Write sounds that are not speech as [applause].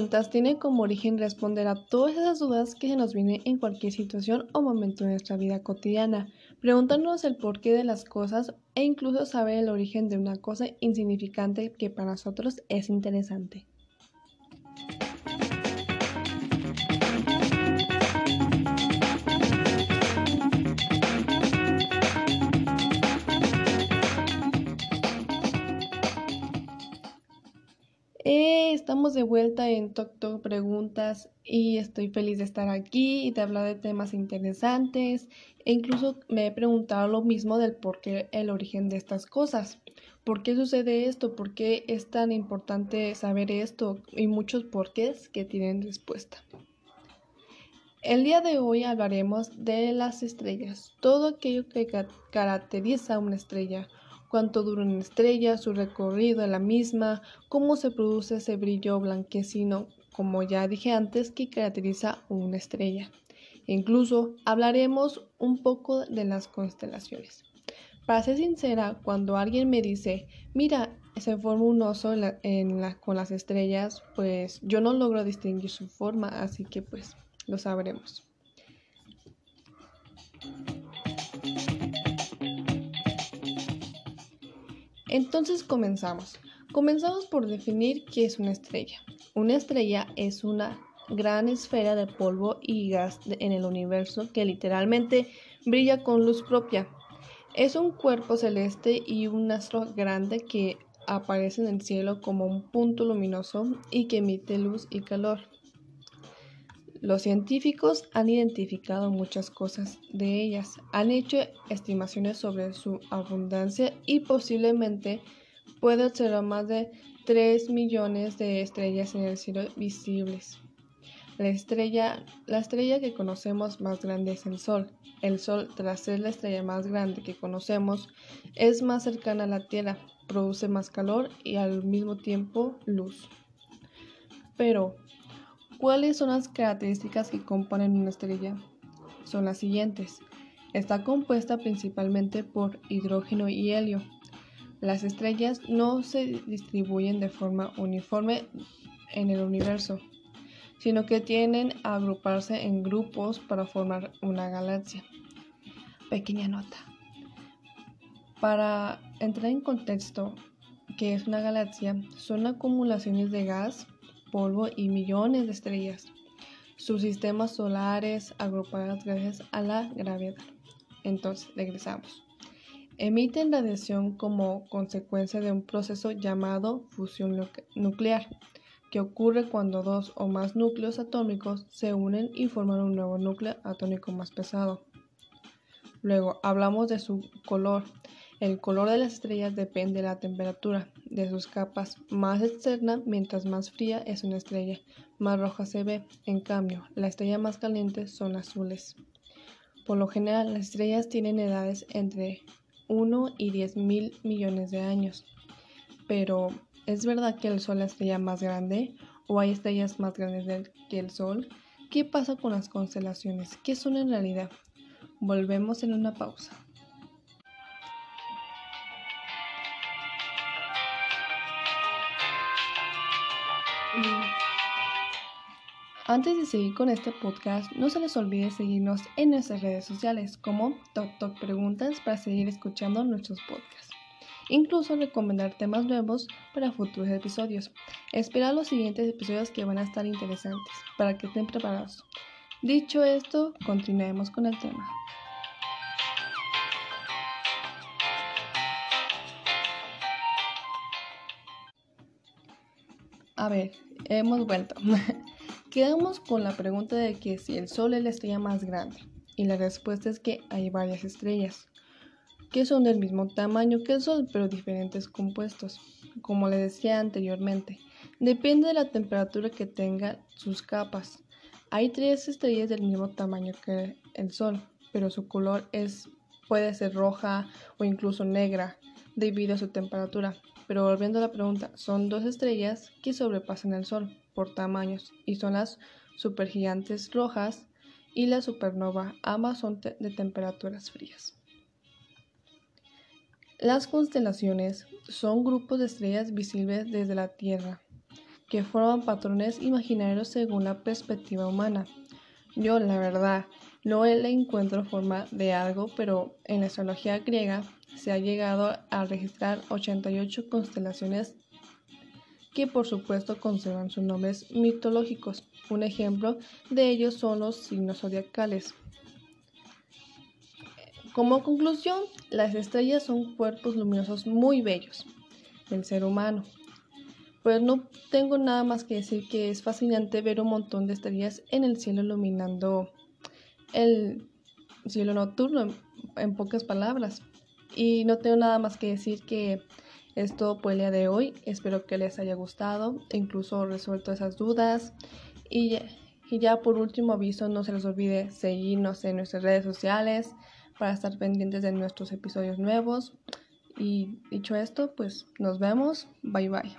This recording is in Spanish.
Preguntas tiene como origen responder a todas esas dudas que se nos vienen en cualquier situación o momento de nuestra vida cotidiana, preguntándonos el porqué de las cosas e incluso saber el origen de una cosa insignificante que para nosotros es interesante. Estamos de vuelta en Tok Tok Preguntas y estoy feliz de estar aquí y de hablar de temas interesantes. E incluso me he preguntado lo mismo del por qué el origen de estas cosas. ¿Por qué sucede esto? ¿Por qué es tan importante saber esto? Y muchos porqués que tienen respuesta. El día de hoy hablaremos de las estrellas, todo aquello que caracteriza a una estrella cuánto dura una estrella, su recorrido en la misma, cómo se produce ese brillo blanquecino, como ya dije antes, que caracteriza una estrella. incluso hablaremos un poco de las constelaciones. Para ser sincera, cuando alguien me dice, mira, se forma un oso con las estrellas, pues yo no logro distinguir su forma, así que pues lo sabremos. Entonces comenzamos. Comenzamos por definir qué es una estrella. Una estrella es una gran esfera de polvo y gas en el universo que literalmente brilla con luz propia. Es un cuerpo celeste y un astro grande que aparece en el cielo como un punto luminoso y que emite luz y calor. Los científicos han identificado muchas cosas de ellas, han hecho estimaciones sobre su abundancia y posiblemente puede observar más de 3 millones de estrellas en el cielo visibles. La estrella, la estrella que conocemos más grande es el Sol. El Sol, tras ser la estrella más grande que conocemos, es más cercana a la Tierra, produce más calor y al mismo tiempo luz. Pero, ¿Cuáles son las características que componen una estrella? Son las siguientes. Está compuesta principalmente por hidrógeno y helio. Las estrellas no se distribuyen de forma uniforme en el universo, sino que tienden a agruparse en grupos para formar una galaxia. Pequeña nota. Para entrar en contexto, ¿qué es una galaxia? Son acumulaciones de gas, polvo y millones de estrellas. Sus sistemas solares agrupados gracias a la gravedad. Entonces, regresamos. Emiten radiación como consecuencia de un proceso llamado fusión nuclear, que ocurre cuando dos o más núcleos atómicos se unen y forman un nuevo núcleo atómico más pesado. Luego hablamos de su color. El color de las estrellas depende de la temperatura de sus capas. Más externa, mientras más fría es una estrella, más roja se ve. En cambio, la estrella más caliente son azules. Por lo general, las estrellas tienen edades entre 1 y 10 mil millones de años. Pero, ¿es verdad que el Sol es la estrella más grande? ¿O hay estrellas más grandes que el Sol? ¿Qué pasa con las constelaciones? ¿Qué son en realidad? Volvemos en una pausa. Antes de seguir con este podcast, no se les olvide seguirnos en nuestras redes sociales como Tok Preguntas para seguir escuchando nuestros podcasts. Incluso recomendar temas nuevos para futuros episodios. Espera los siguientes episodios que van a estar interesantes para que estén preparados. Dicho esto, continuemos con el tema. A ver, hemos vuelto. [laughs] Quedamos con la pregunta de que si el Sol es la estrella más grande. Y la respuesta es que hay varias estrellas, que son del mismo tamaño que el Sol, pero diferentes compuestos. Como le decía anteriormente, depende de la temperatura que tengan sus capas. Hay tres estrellas del mismo tamaño que el Sol, pero su color es, puede ser roja o incluso negra debido a su temperatura. Pero volviendo a la pregunta, son dos estrellas que sobrepasan el Sol por tamaños y son las supergigantes rojas y la supernova, ambas de temperaturas frías. Las constelaciones son grupos de estrellas visibles desde la Tierra que forman patrones imaginarios según la perspectiva humana. Yo, la verdad, no le encuentro forma de algo, pero en la astrología griega se ha llegado a registrar 88 constelaciones que por supuesto conservan sus nombres mitológicos. Un ejemplo de ellos son los signos zodiacales. Como conclusión, las estrellas son cuerpos luminosos muy bellos del ser humano. Pues no tengo nada más que decir que es fascinante ver un montón de estrellas en el cielo iluminando el cielo nocturno, en, pocas palabras. Y no tengo nada más que decir que es todo por el día de hoy. Espero que les haya gustado, incluso resuelto esas dudas. Y, y ya por último aviso, no se les olvide seguirnos en nuestras redes sociales para estar pendientes de nuestros episodios nuevos. Y dicho esto, pues nos vemos. Bye bye.